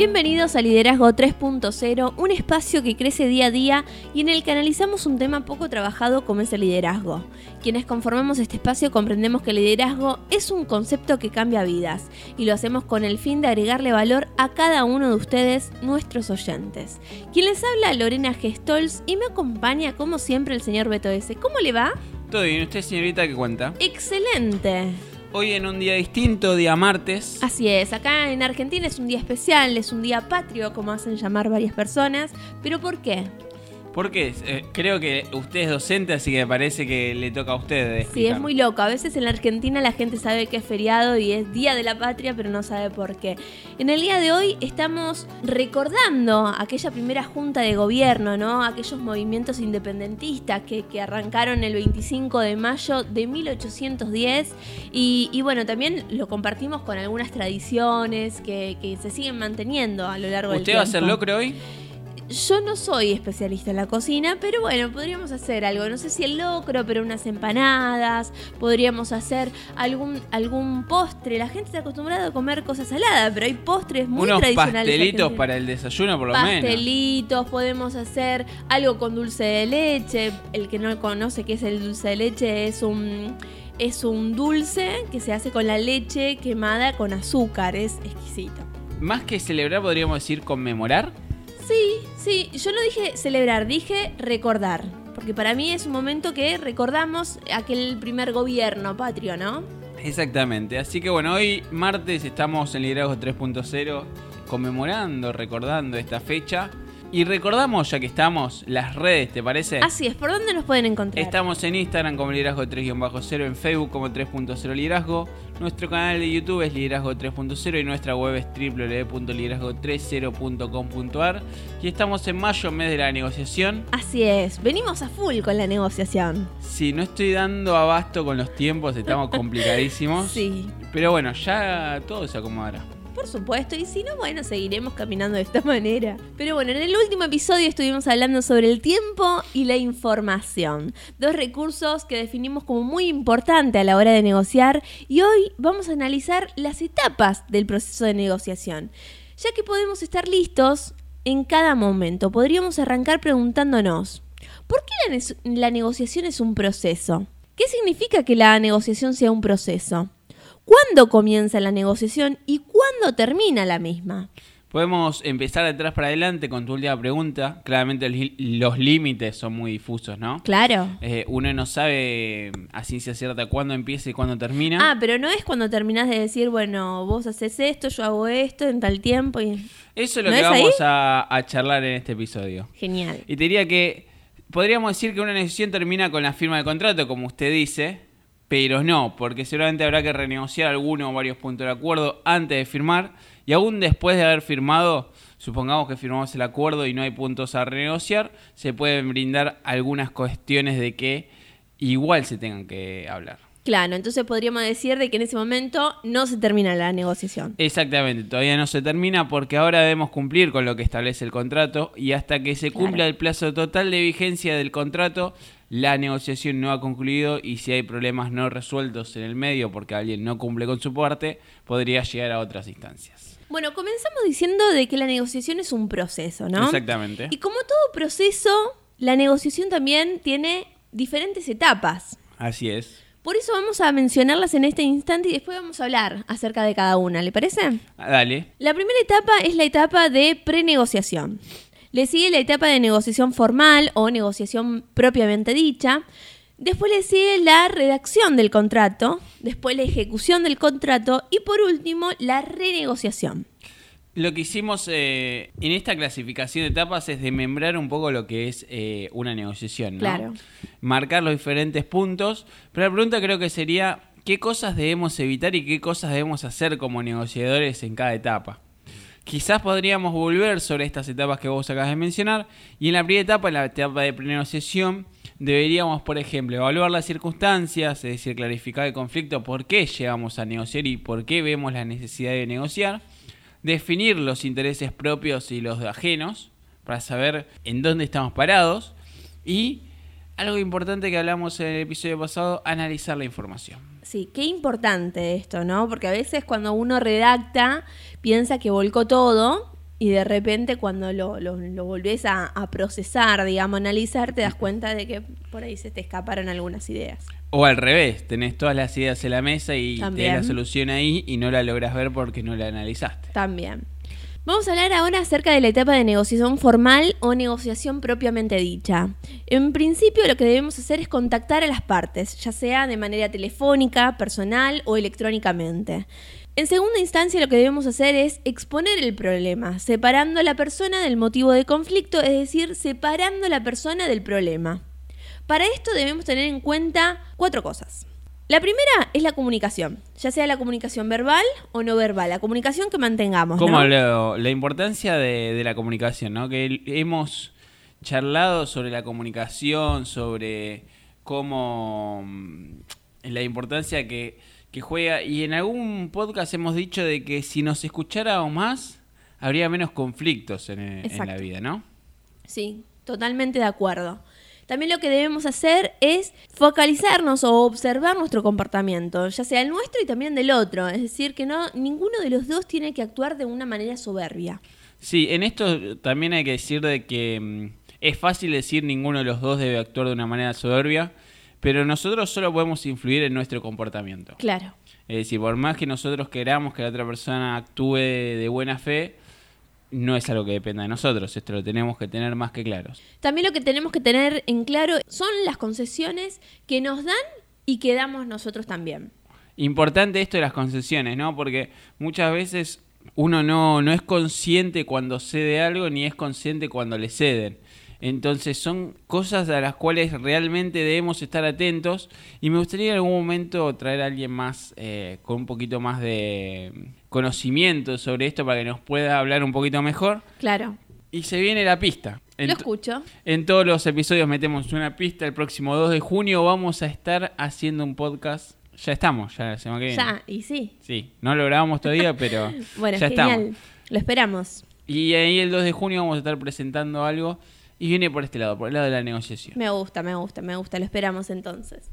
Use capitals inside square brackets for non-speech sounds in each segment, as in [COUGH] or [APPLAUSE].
Bienvenidos a Liderazgo 3.0, un espacio que crece día a día y en el que analizamos un tema poco trabajado como es el liderazgo. Quienes conformamos este espacio comprendemos que el liderazgo es un concepto que cambia vidas y lo hacemos con el fin de agregarle valor a cada uno de ustedes, nuestros oyentes. Quien les habla Lorena Gestols y me acompaña como siempre el señor Beto S. ¿Cómo le va? Todo bien, ¿usted señorita qué cuenta? Excelente. Hoy en un día distinto, día martes. Así es, acá en Argentina es un día especial, es un día patrio, como hacen llamar varias personas. ¿Pero por qué? Porque eh, creo que usted es docente, así que me parece que le toca a usted. Sí, es muy loco. A veces en la Argentina la gente sabe que es feriado y es Día de la Patria, pero no sabe por qué. En el día de hoy estamos recordando aquella primera junta de gobierno, ¿no? Aquellos movimientos independentistas que, arrancaron el 25 de mayo de 1810. Y, bueno, también lo compartimos con algunas tradiciones que, se siguen manteniendo a lo largo del tiempo. ¿Usted va a hacer locro hoy? Yo no soy especialista en la cocina, pero bueno, podríamos hacer algo. No sé si el locro, pero unas empanadas. Podríamos hacer algún, algún postre. La gente está acostumbrada a comer cosas saladas, pero hay postres muy Unos tradicionales. Pastelitos para el desayuno, por lo menos. Pastelitos, podemos hacer algo con dulce de leche. El que no conoce qué es el dulce de leche es un es un dulce que se hace con la leche quemada con azúcar, es exquisito. Más que celebrar, podríamos decir conmemorar. Sí, sí, yo no dije celebrar, dije recordar. Porque para mí es un momento que recordamos aquel primer gobierno patrio, ¿no? Exactamente. Así que bueno, hoy martes estamos en Liderazgo 3.0 conmemorando, recordando esta fecha. Y recordamos, ya que estamos, las redes, ¿te parece? Así es, ¿por dónde nos pueden encontrar? Estamos en Instagram como Liderazgo 3-0, en Facebook como 3.0 Liderazgo. Nuestro canal de YouTube es Liderazgo 3.0 y nuestra web es www.liderazgo30.com.ar. Y estamos en mayo, mes de la negociación. Así es, venimos a full con la negociación. Sí, no estoy dando abasto con los tiempos, estamos [LAUGHS] complicadísimos. sí. Pero bueno, ya todo se acomodará por supuesto, y si no, bueno, seguiremos caminando de esta [LAUGHS] manera. Pero bueno, en el último episodio estuvimos hablando sobre el tiempo y la información, dos recursos que definimos como muy importante a la hora de negociar y hoy vamos a analizar las etapas del proceso de negociación, ya que podemos estar listos en cada momento. Podríamos arrancar preguntándonos, ¿por qué la, la negociación es un proceso? ¿Qué significa que la negociación sea un proceso? Cuándo comienza la negociación y cuándo termina la misma. Podemos empezar de atrás para adelante con tu última pregunta. Claramente los límites son muy difusos, ¿no? Claro. Eh, uno no sabe a ciencia cierta cuándo empieza y cuándo termina. Ah, pero no es cuando terminas de decir, bueno, vos haces esto, yo hago esto en tal tiempo. Y... Eso es lo que vamos a, a, charlar en este episodio. Genial. Y te diría que podríamos decir que una negociación termina con la firma de contrato, como usted dice, pero no, porque seguramente habrá que renegociar alguno o varios puntos del acuerdo antes de firmar y aún después de haber firmado, supongamos que firmamos el acuerdo y no hay puntos a renegociar, se pueden brindar algunas cuestiones de que igual se tengan que hablar. Claro, entonces podríamos decir de que en ese momento no se termina la negociación. Exactamente, todavía no se termina porque ahora debemos cumplir con lo que establece el contrato y hasta que se cumpla el plazo total de vigencia del contrato, la negociación no ha concluido y si hay problemas no resueltos en el medio porque alguien no cumple con su parte, podría llegar a otras instancias. Bueno, comenzamos diciendo de que la negociación es un proceso, ¿no? Exactamente. Y como todo proceso, la negociación también tiene diferentes etapas. Así es. Por eso vamos a mencionarlas en este instante y después vamos a hablar acerca de cada una, ¿le parece? Dale. La primera etapa es la etapa de prenegociación. Le sigue la etapa de negociación formal o negociación propiamente dicha. Después le sigue la redacción del contrato, después la ejecución del contrato y por último la renegociación. Lo que hicimos eh, en esta clasificación de etapas es desmembrar un poco lo que es eh, una negociación, ¿no? Claro. Marcar los diferentes puntos, pero la pregunta creo que sería qué cosas debemos evitar y qué cosas debemos hacer como negociadores en cada etapa. Quizás podríamos volver sobre estas etapas que vos acabas de mencionar. Y en la primera etapa, en la etapa de prenegociación, deberíamos, por ejemplo, evaluar las circunstancias, es decir, clarificar el conflicto, por qué llegamos a negociar y por qué vemos la necesidad de negociar. Definir los intereses propios y los ajenos, para saber en dónde estamos parados y algo importante que hablamos en el episodio pasado, analizar la información. Sí, qué importante esto, ¿no? Porque a veces cuando uno redacta piensa que volcó todo y de repente cuando lo, lo, lo volvés a, a procesar, digamos, analizar, te das cuenta de que por ahí se te escaparon algunas ideas. O al revés, tenés todas las ideas en la mesa y También. tenés la solución ahí y no la logras ver porque no la analizaste. También. Vamos a hablar ahora acerca de la etapa de negociación formal o negociación propiamente dicha. En principio lo que debemos hacer es contactar a las partes, ya sea de manera telefónica, personal o electrónicamente. En segunda instancia lo que debemos hacer es exponer el problema, separando a la persona del motivo de conflicto, es decir, separando a la persona del problema. Para esto debemos tener en cuenta cuatro cosas. La primera es la comunicación, ya sea la comunicación verbal o no verbal, la comunicación que mantengamos. Como ¿no? lo- la importancia de, de la comunicación, ¿no? Que hemos charlado sobre la comunicación, sobre cómo mm, la importancia que, que juega. Y en algún podcast hemos dicho de que si nos escucháramos más, habría menos conflictos en, en la vida, ¿no? Sí, totalmente de acuerdo. También lo que debemos hacer es focalizarnos o observar nuestro comportamiento, ya sea el nuestro y también del otro. Es decir, que no ninguno de los dos tiene que actuar de una manera soberbia. Sí, en esto también hay que decir de que mm, es fácil decir ninguno de los dos debe actuar de una manera soberbia, pero nosotros solo podemos influir en nuestro comportamiento. Claro. Es decir, por más que nosotros queramos que la otra persona actúe de buena fe, no es algo que dependa de nosotros. Esto lo tenemos que tener más que claros. También lo que tenemos que tener en claro son las concesiones que nos dan y que damos nosotros también. Importante esto de las concesiones, ¿no? Porque muchas veces uno no, no es consciente cuando cede algo ni es consciente cuando le ceden. Entonces son cosas a las cuales realmente debemos estar atentos y me gustaría en algún momento traer a alguien más eh, con un poquito más de conocimiento sobre esto para que nos pueda hablar un poquito mejor. Claro. Y se viene la pista. En, Lo escucho. en todos los episodios metemos una pista. El próximo 2 de junio vamos a estar haciendo un podcast. Ya estamos, ya la semana que viene. Ya, y sí. Sí, no lo grabamos todavía, pero [LAUGHS] Bueno, ya genial. estamos. Lo esperamos. Y ahí el 2 de junio vamos a estar presentando algo. Y viene por este lado, por el lado de la negociación. Me gusta, me gusta, me gusta. Lo esperamos entonces.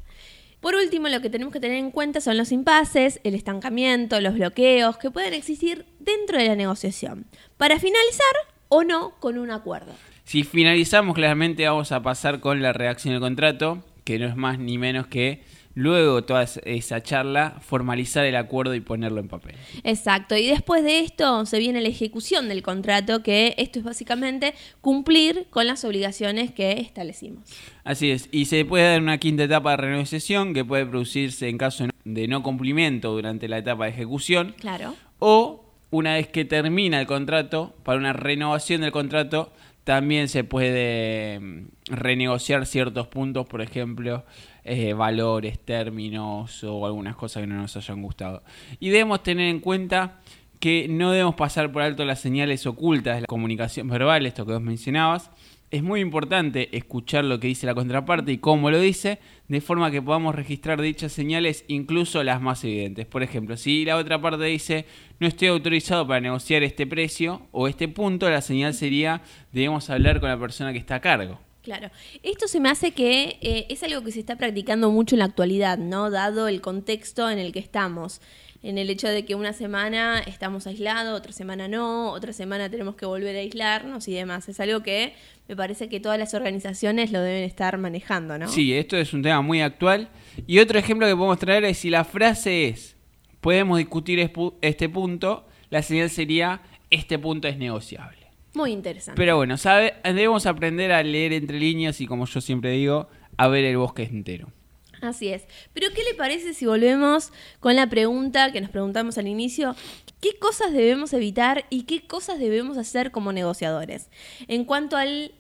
Por último, lo que tenemos que tener en cuenta son los impases, el estancamiento, los bloqueos que pueden existir dentro de la negociación. Para finalizar o no con un acuerdo. Si finalizamos, claramente vamos a pasar con la redacción del contrato, que no es más ni menos que luego de toda esa charla, formalizar el acuerdo y ponerlo en papel. Exacto. Y después de esto se viene la ejecución del contrato, que esto es básicamente cumplir con las obligaciones que establecimos. Así es, y se puede dar una quinta etapa de renegociación que puede producirse en caso de no cumplimiento durante la etapa de ejecución Claro. o una vez que termina el contrato, para una renovación del contrato, también se puede mm, renegociar ciertos puntos, por ejemplo, eh, valores, términos o algunas cosas que no nos hayan gustado. Y debemos tener en cuenta que no debemos pasar por alto las señales ocultas de la comunicación verbal, esto que vos mencionabas. Es muy importante escuchar lo que dice la contraparte y cómo lo dice, de forma que podamos registrar dichas señales, incluso las más evidentes. Por ejemplo, si la otra parte dice no estoy autorizado para negociar este precio o este punto, la señal sería debemos hablar con la persona que está a cargo. Claro, esto se me hace que eh, es algo que se está practicando mucho en la actualidad, ¿no? Dado el contexto en el que estamos, en el hecho de que una semana estamos aislados, otra semana no, otra semana tenemos que volver a aislarnos y demás. Es algo que me parece que todas las organizaciones lo deben estar manejando, ¿no? Sí, esto es un tema muy actual. Y otro ejemplo que podemos traer es si la frase es podemos discutir este punto, la señal sería este punto es negociable. Muy interesante. Pero bueno, sabe, debemos aprender a leer entre líneas y como yo siempre digo, a ver el bosque entero. Así es. Pero ¿qué le parece si volvemos con la pregunta que nos preguntamos al inicio? ¿Qué cosas debemos evitar y qué cosas debemos hacer como negociadores? En cuanto al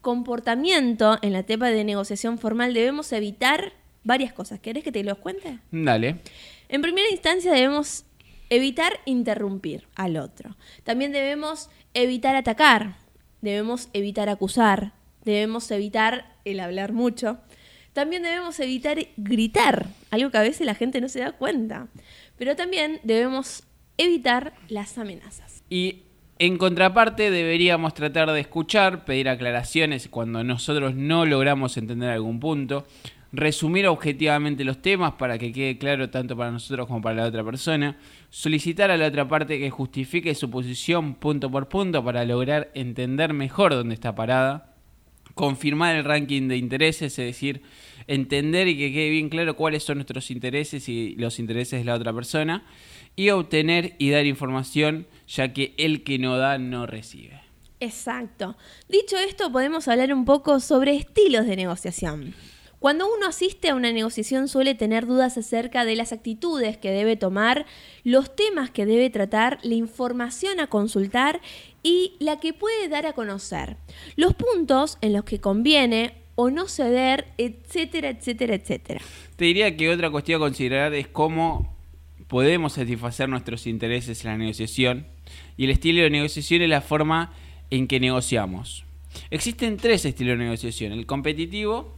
comportamiento en la etapa de negociación formal, debemos evitar varias cosas. ¿Querés que te los cuente? Dale. En primera instancia debemos evitar interrumpir al otro. También debemos evitar atacar, debemos evitar acusar, debemos evitar el hablar mucho. También debemos evitar gritar, algo que a veces la gente no se da cuenta. Pero también debemos evitar las amenazas. Y En contraparte, deberíamos tratar de escuchar, pedir aclaraciones cuando nosotros no logramos entender algún punto, resumir objetivamente los temas para que quede claro tanto para nosotros como para la otra persona, solicitar a la otra parte que justifique su posición punto por punto para lograr entender mejor dónde está parada, confirmar el ranking de intereses, es decir, entender y que quede bien claro cuáles son nuestros intereses y los intereses de la otra persona, y obtener y dar información, ya que el que no da no recibe. Exacto. Dicho esto, podemos hablar un poco sobre estilos de negociación. Cuando uno asiste a una negociación suele tener dudas acerca de las actitudes que debe tomar, los temas que debe tratar, la información a consultar y la que puede dar a conocer, los puntos en los que conviene o no ceder, etcétera, etcétera, etcétera. Te diría que otra cuestión a considerar es cómo podemos satisfacer nuestros intereses en la negociación y el estilo de negociación es la forma en que negociamos. Existen tres estilos de negociación, el competitivo,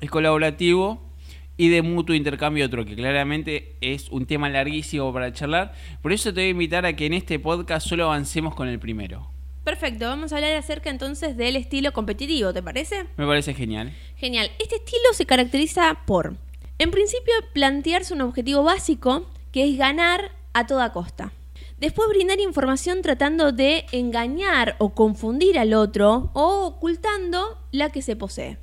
el colaborativo y de mutuo intercambio otro, que claramente es un tema larguísimo para charlar. Por eso te voy a invitar a que en este podcast solo avancemos con el primero. Perfecto, vamos a hablar acerca entonces del estilo competitivo, ¿te parece? Me parece genial. Genial. Este estilo se caracteriza por, en principio, plantearse un objetivo básico, que es ganar a toda costa. Después brindar información tratando de engañar o confundir al otro o ocultando la que se posee.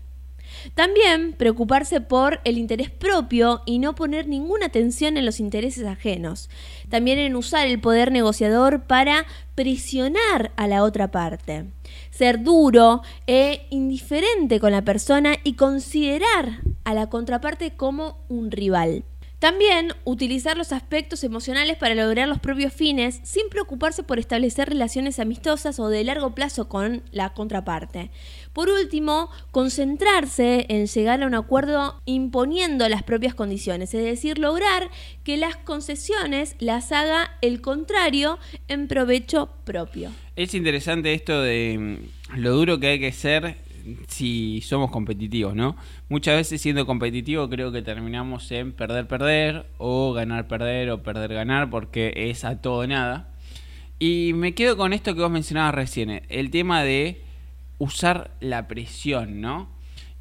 También preocuparse por el interés propio y no poner ninguna atención en los intereses ajenos. También en usar el poder negociador para presionar a la otra parte. Ser duro e indiferente con la persona y considerar a la contraparte como un rival. También utilizar los aspectos emocionales para lograr los propios fines sin preocuparse por establecer relaciones amistosas o de largo plazo con la contraparte. Por último, concentrarse en llegar a un acuerdo imponiendo las propias condiciones, es decir, lograr que las concesiones las haga el contrario en provecho propio. Es interesante esto de mm, lo duro que hay que ser si somos competitivos, ¿no? Muchas veces siendo competitivo creo que terminamos en perder, perder, o ganar, perder, o perder, ganar, porque es a todo nada. Y me quedo con esto que vos mencionabas recién, el tema de usar la presión, ¿no?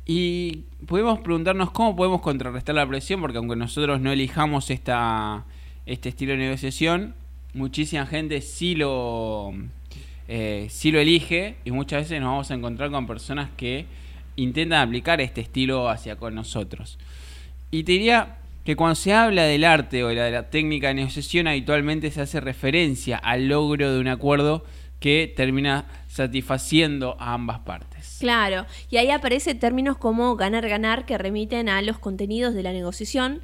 Y podemos preguntarnos cómo podemos contrarrestar la presión, porque aunque nosotros no elijamos esta, este estilo de negociación, muchísima gente sí lo, eh, sí lo elige y muchas veces nos vamos a encontrar con personas que intentan aplicar este estilo hacia con nosotros. Y te diría que cuando se habla del arte o de la, de la técnica de negociación habitualmente se hace referencia al logro de un acuerdo que termina satisfaciendo a ambas partes. Claro, y ahí aparecen términos como ganar-ganar que remiten a los contenidos de la negociación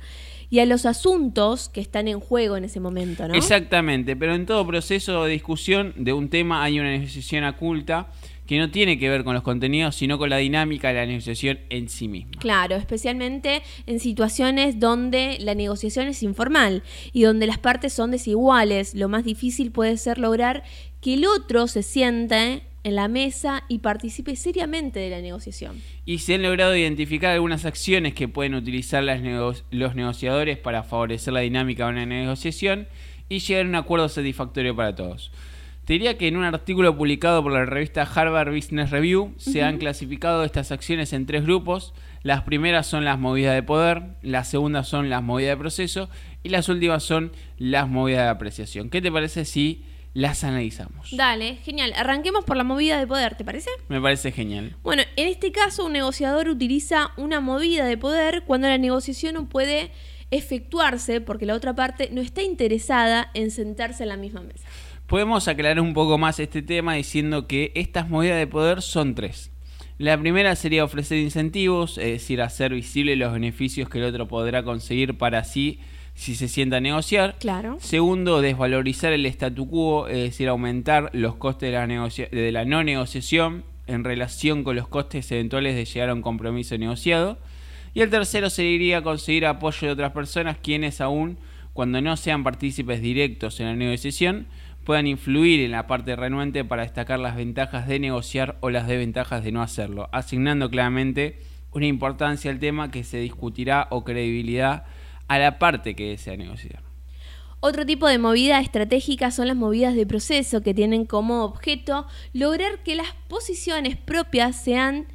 y a los asuntos que están en juego en ese momento, ¿no? Exactamente, pero en todo proceso de discusión de un tema hay una negociación oculta que no tiene que ver con los contenidos, sino con la dinámica de la negociación en sí misma. Claro, especialmente en situaciones donde la negociación es informal y donde las partes son desiguales, lo más difícil puede ser lograr que el otro se siente en la mesa y participe seriamente de la negociación. Y se han logrado identificar algunas acciones que pueden utilizar las los negociadores para favorecer la dinámica de una negociación y llegar a un acuerdo satisfactorio para todos. Te diría que en un artículo publicado por la revista Harvard Business Review se han clasificado estas acciones en tres grupos. Las primeras son las movidas de poder, las segundas son las movidas de proceso y las últimas son las movidas de apreciación. ¿Qué te parece si las analizamos. Dale, genial. Arranquemos por la movida de poder, ¿te parece? Me parece genial. Bueno, en este caso un negociador utiliza una movida de poder cuando la negociación no puede efectuarse porque la otra parte no está interesada en sentarse en la misma mesa. Podemos aclarar un poco más este tema diciendo que estas movidas de poder son tres. La primera sería ofrecer incentivos, es decir, hacer visibles los beneficios que el otro podrá conseguir para sí si se sienta a negociar. Claro. Segundo, desvalorizar el statu quo, es decir, aumentar los costes de la, de la no negociación en relación con los costes eventuales de llegar a un compromiso negociado. Y el tercero sería conseguir apoyo de otras personas quienes aún, cuando no sean partícipes directos en la negociación, puedan influir en la parte renuente para destacar las ventajas de negociar o las desventajas de no hacerlo, asignando claramente una importancia al tema que se discutirá o credibilidad a la parte que desea negociar. Otro tipo de movida estratégica son las movidas de proceso que tienen como objeto lograr que las posiciones propias sean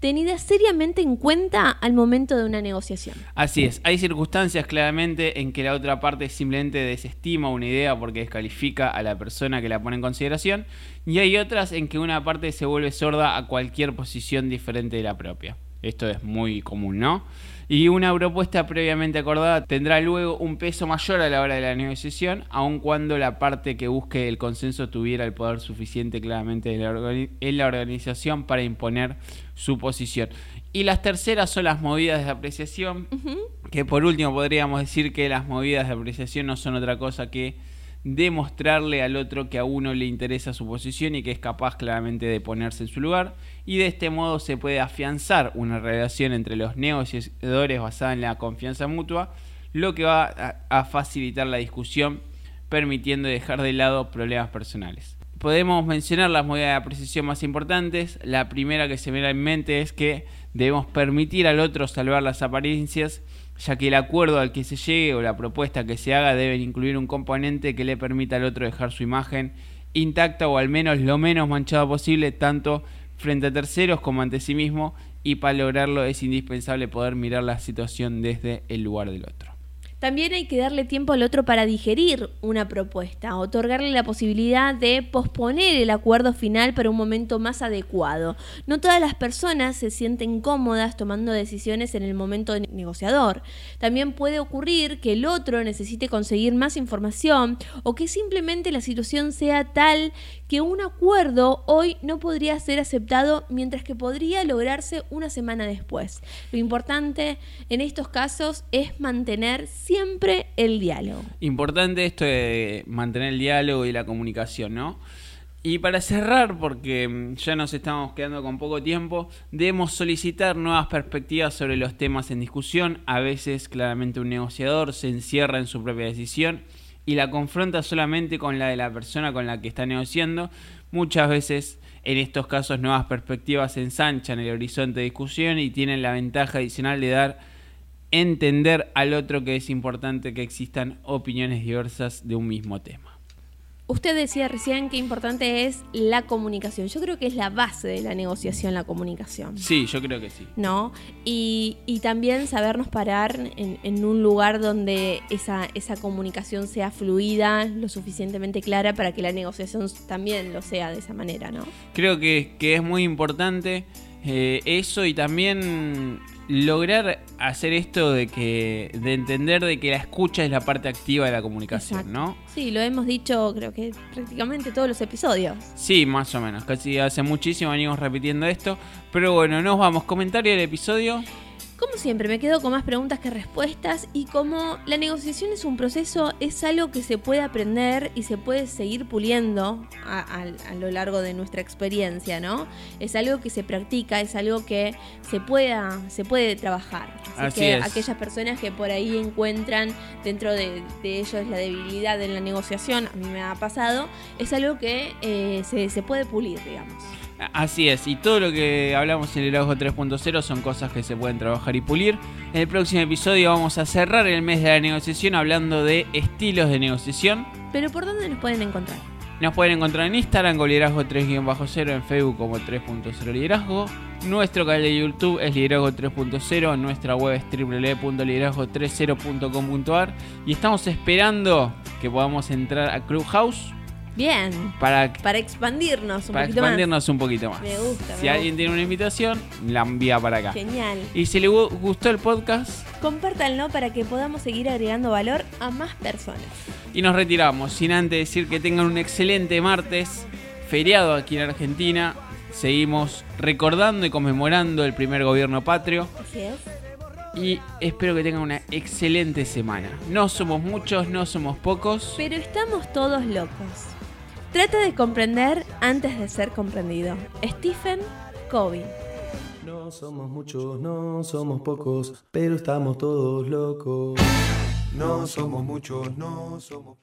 tenidas seriamente en cuenta al momento de una negociación. Así es, hay circunstancias claramente en que la otra parte simplemente desestima una idea porque descalifica a la persona que la pone en consideración y hay otras en que una parte se vuelve sorda a cualquier posición diferente de la propia. Esto es muy común, ¿no? Y una propuesta previamente acordada tendrá luego un peso mayor a la hora de la negociación, aun cuando la parte que busque el consenso tuviera el poder suficiente claramente en la, organización para imponer su posición. Y las terceras son las movidas de apreciación, que por último podríamos decir que las movidas de apreciación no son otra cosa que demostrarle al otro que a uno le interesa su posición y que es capaz claramente de ponerse en su lugar y de este modo se puede afianzar una relación entre los negociadores basada en la confianza mutua, lo que va a, facilitar la discusión permitiendo dejar de lado problemas personales. Podemos mencionar las movidas de apreciación más importantes. La primera que se me da en mente es que debemos permitir al otro salvar las apariencias ya que el acuerdo al que se llegue o la propuesta que se haga deben incluir un componente que le permita al otro dejar su imagen intacta o al menos lo menos manchada posible, tanto frente a terceros como ante sí mismo, y para lograrlo es indispensable poder mirar la situación desde el lugar del otro. También hay que darle tiempo al otro para digerir una propuesta, otorgarle la posibilidad de posponer el acuerdo final para un momento más adecuado. No todas las personas se sienten cómodas tomando decisiones en el momento negociador. También puede ocurrir que el otro necesite conseguir más información o que simplemente la situación sea tal que un acuerdo hoy no podría ser aceptado mientras que podría lograrse una semana después. Lo importante en estos casos es mantener siempre el diálogo. Importante esto de mantener el diálogo y la comunicación, ¿no? Y para cerrar, porque mm, ya nos estamos quedando con poco tiempo, debemos solicitar nuevas perspectivas sobre los temas en discusión. A veces claramente un negociador se encierra en su propia decisión y la confronta solamente con la de la persona con la que está negociando. Muchas veces en estos casos nuevas perspectivas ensanchan el horizonte de discusión y tienen la ventaja adicional de dar entender al otro que es importante que existan opiniones diversas de un mismo tema. Usted decía recién que importante es la comunicación. Yo creo que es la base de la negociación, la comunicación. Sí, yo creo que sí. ¿No? Y, también sabernos parar en, un lugar donde esa, esa comunicación sea fluida, lo suficientemente clara para que la negociación también lo sea de esa manera, ¿no? Creo que, es muy importante eh, eso y también lograr hacer esto de que de entender de que la escucha es la parte activa de la comunicación, ¿no? Sí, lo hemos dicho creo que prácticamente todos los episodios. Sí, más o menos, casi hace muchísimo venimos repitiendo esto, pero bueno, nos vamos, comentario del episodio. Como siempre, me quedo con más preguntas que respuestas y como la negociación es un proceso, es algo que se puede aprender y se puede seguir puliendo a, lo largo de nuestra experiencia, ¿no? Es algo que se practica, es algo que se, pueda, se puede trabajar. Así, que aquellas personas que por ahí encuentran dentro de, ellos la debilidad en la negociación, a mí me ha pasado, es algo que eh, se, se puede pulir, digamos. Así es, y todo lo que hablamos en el Liderazgo 3.0 son cosas que se pueden trabajar y pulir. En el próximo episodio vamos a cerrar el mes de la negociación hablando de estilos de negociación. Pero ¿por dónde nos pueden encontrar? Nos pueden encontrar en Instagram con liderazgo 3-0, en Facebook como 3.0 liderazgo. Nuestro canal de YouTube es liderazgo 3.0, nuestra web es www.liderazgo30.com.ar y estamos esperando que podamos entrar a Clubhouse Bien. Para, para expandirnos un para expandirnos un poquito más. Me gusta. Si alguien tiene una invitación, la envía para acá. Genial. Y si le gustó el podcast, compártanlo para que podamos seguir agregando valor a más personas. Y nos retiramos, sin antes decir que tengan un excelente martes, feriado aquí en Argentina. Seguimos recordando y conmemorando el primer gobierno patrio. Así es y espero que tengan una excelente semana. No somos muchos, no somos pocos. Pero estamos todos locos. Trata de comprender antes de ser comprendido. Stephen Covey. No somos muchos, no somos pocos, pero estamos todos locos. No somos muchos, no somos pocos.